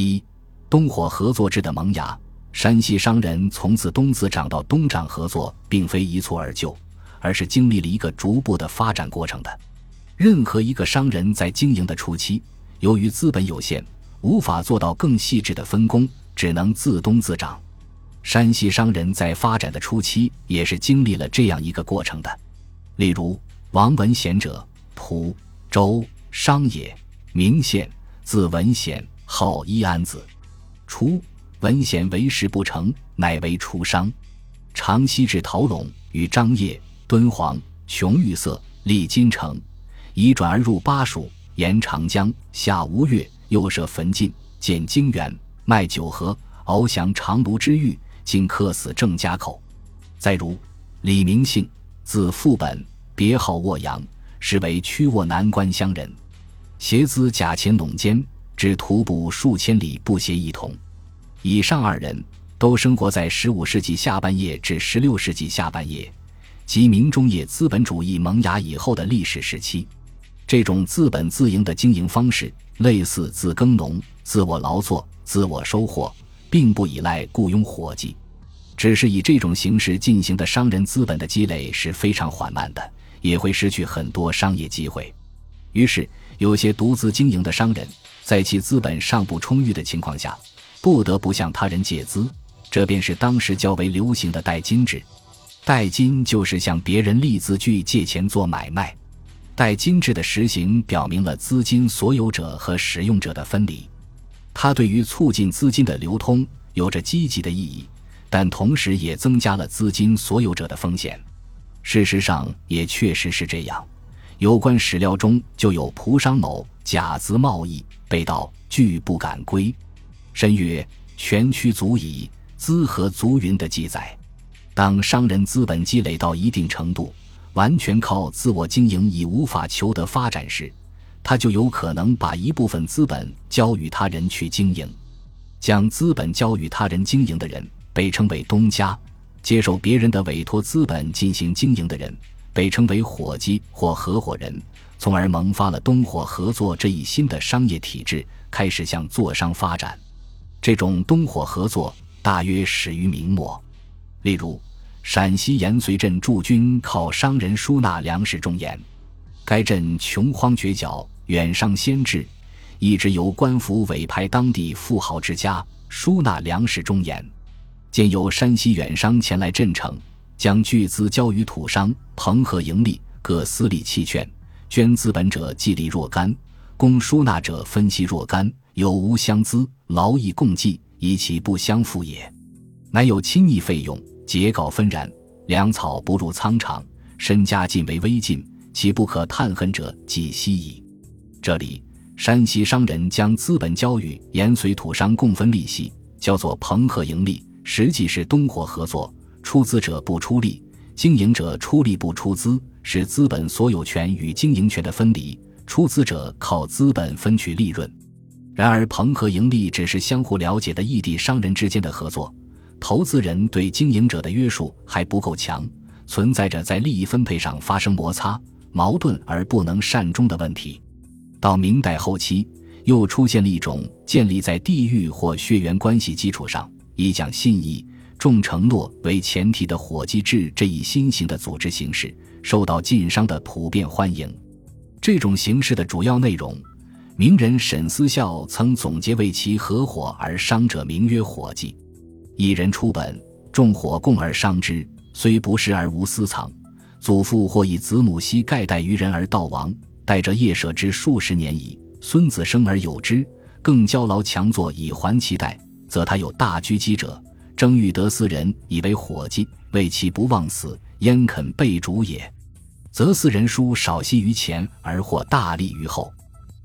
一东火合作制的萌芽，山西商人从自东自长到东长合作，并非一蹴而就，而是经历了一个逐步的发展过程的。任何一个商人，在经营的初期，由于资本有限，无法做到更细致的分工，只能自东自长。山西商人在发展的初期，也是经历了这样一个过程的。例如，王文贤者，蒲州商也，名宪，字文显，号一安子。初，文显为时不成，乃为初商。长西至陶陇，与张掖、敦煌、琼玉色，立金城，移转而入巴蜀，沿长江，下吴越，又设汾晋，建泾原，卖九河，翱翔长卢之域。今客死郑家口。再如李明信，字富本，别号沃阳，实为曲沃南关乡人。携资甲钱陇间，只徒步数千里不携一铜。以上二人都生活在十五世纪下半叶至十六世纪下半叶，即明中叶资本主义萌芽以后的历史时期。这种自本自营的经营方式，类似自耕农、自我劳作、自我收获，并不依赖雇佣伙计。只是以这种形式进行的商人资本的积累是非常缓慢的，也会失去很多商业机会。于是，有些独自经营的商人，在其资本尚不充裕的情况下，不得不向他人借资，这便是当时较为流行的代金制。代金就是向别人立字据借钱做买卖。代金制的实行，表明了资金所有者和使用者的分离，它对于促进资金的流通有着积极的意义。但同时也增加了资金所有者的风险。事实上，也确实是这样。有关史料中就有蒲商某假资贸易被盗，拒不敢归，申曰：“全屈足矣，资何足云”的记载。当商人资本积累到一定程度，完全靠自我经营已无法求得发展时，他就有可能把一部分资本交予他人去经营。将资本交予他人经营的人。被称为东家，接受别人的委托资本进行经营的人，被称为伙计或合伙人，从而萌发了东火合作这一新的商业体制，开始向做商发展。这种东火合作大约始于明末。例如，陕西延绥镇驻军靠商人输纳粮食种盐，该镇穷荒绝角，远商先至，一直由官府委派当地富豪之家输纳粮食种盐。见有山西远商前来镇城，将巨资交于土商，朋和盈利，各私利弃券，捐资本者计利若干，供输纳者分析若干，有无相资，劳役共计，以其不相负也。乃有亲昵费用，结稿纷然，粮草不入仓场，身家尽为微尽，其不可探恨者，几息矣。这里，山西商人将资本交予延绥土商共分利息，叫做朋和盈利。实际是东火合作，出资者不出力，经营者出力不出资，是资本所有权与经营权的分离。出资者靠资本分取利润。然而，朋和盈利只是相互了解的异地商人之间的合作，投资人对经营者的约束还不够强，存在着在利益分配上发生摩擦、矛盾而不能善终的问题。到明代后期，又出现了一种建立在地域或血缘关系基础上。以讲信义、重承诺为前提的伙计制这一新型的组织形式，受到晋商的普遍欢迎。这种形式的主要内容，名人沈思孝曾总结为其合伙而商者名曰伙计，一人出本，众伙共而商之，虽不食而无私藏。祖父或以子母息盖代于人而道亡，代者业舍之数十年矣。孙子生而有之，更交劳强作以还其代。则他有大居积者，争欲得私人以为伙计，为其不忘死，焉肯被主也？则私人书少息于前，而获大利于后，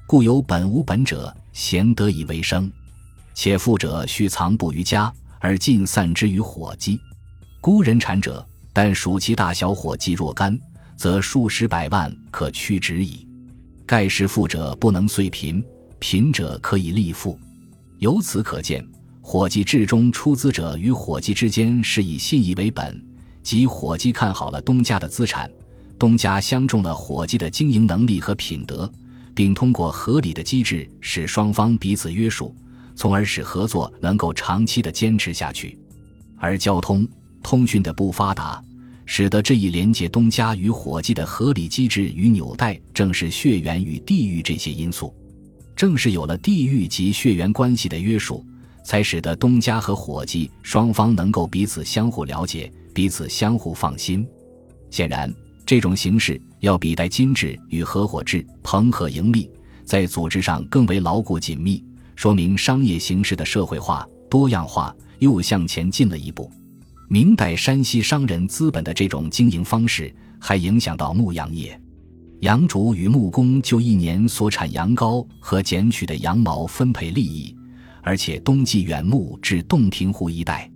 故有本无本者，贤得以为生；且富者须藏布于家，而尽散之于伙计。孤人产者，但属其大小伙计若干，则数十百万可屈指矣。盖是富者不能遂贫，贫者可以立富。由此可见。伙计制中出资者与伙计之间是以信义为本，即伙计看好了东家的资产，东家相中了伙计的经营能力和品德，并通过合理的机制使双方彼此约束，从而使合作能够长期的坚持下去。而交通、通讯的不发达，使得这一连接东家与伙计的合理机制与纽带，正是血缘与地域这些因素。正是有了地域及血缘关系的约束，才使得东家和伙计双方能够彼此相互了解、彼此相互放心。显然，这种形式要比代金制与合伙制、朋和盈利，在组织上更为牢固紧密，说明商业形式的社会化、多样化又向前进了一步。明代山西商人资本的这种经营方式，还影响到牧羊业。羊主与牧工就一年所产羊羔和剪取的羊毛分配利益，而且冬季远牧至洞庭湖一带。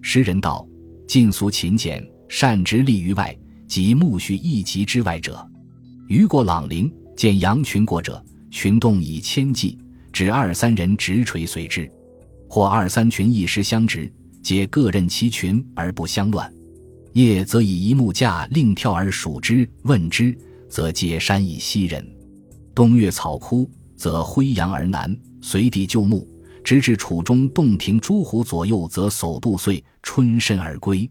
诗人道：“尽俗勤俭，善直立于外，及牧畜一级之外者。余过朗陵，见羊群过者，群动以千计，只二三人直垂随之，或二三群一时相直，皆各任其群而不相乱。夜则以一木架另跳而数之，问之。”则皆山以息人，冬月草枯，则挥羊而南，随地就木，直至楚中洞庭诸湖左右，则叟度岁，春深而归。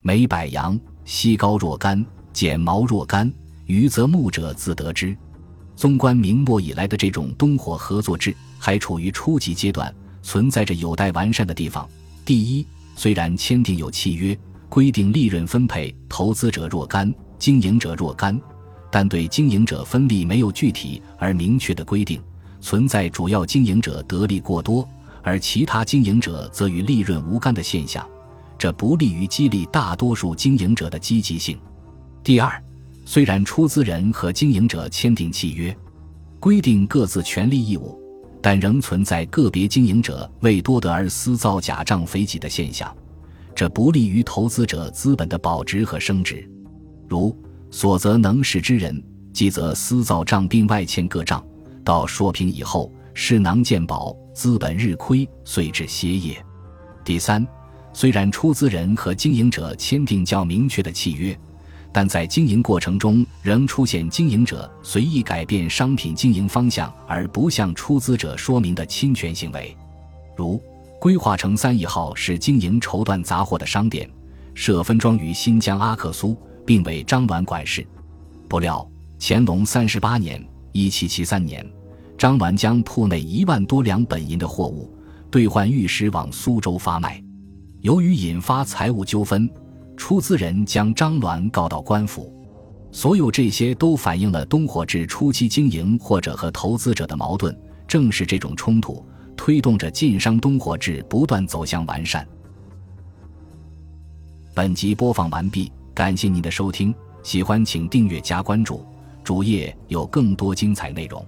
每百羊，息高若干，剪毛若干，余则牧者自得之。纵观明末以来的这种东火合作制，还处于初级阶段，存在着有待完善的地方。第一，虽然签订有契约，规定利润分配，投资者若干，经营者若干。但对经营者分利没有具体而明确的规定，存在主要经营者得利过多，而其他经营者则与利润无干的现象，这不利于激励大多数经营者的积极性。第二，虽然出资人和经营者签订契约，规定各自权利义务，但仍存在个别经营者为多得而私造假账肥己的现象，这不利于投资者资本的保值和升值，如。所则能使之人，即则私造账并外欠各账，到说平以后，势囊见宝，资本日亏，遂至歇业。第三，虽然出资人和经营者签订较明确的契约，但在经营过程中仍出现经营者随意改变商品经营方向而不向出资者说明的侵权行为，如规划成三亿号是经营绸缎杂货的商店，设分庄于新疆阿克苏。并为张銮管事，不料乾隆三十八年（一七七三年），张鸾将铺内一万多两本银的货物兑换玉石往苏州发卖，由于引发财务纠纷，出资人将张鸾告到官府。所有这些都反映了东火制初期经营或者和投资者的矛盾。正是这种冲突，推动着晋商东火制不断走向完善。本集播放完毕。感谢您的收听，喜欢请订阅加关注，主页有更多精彩内容。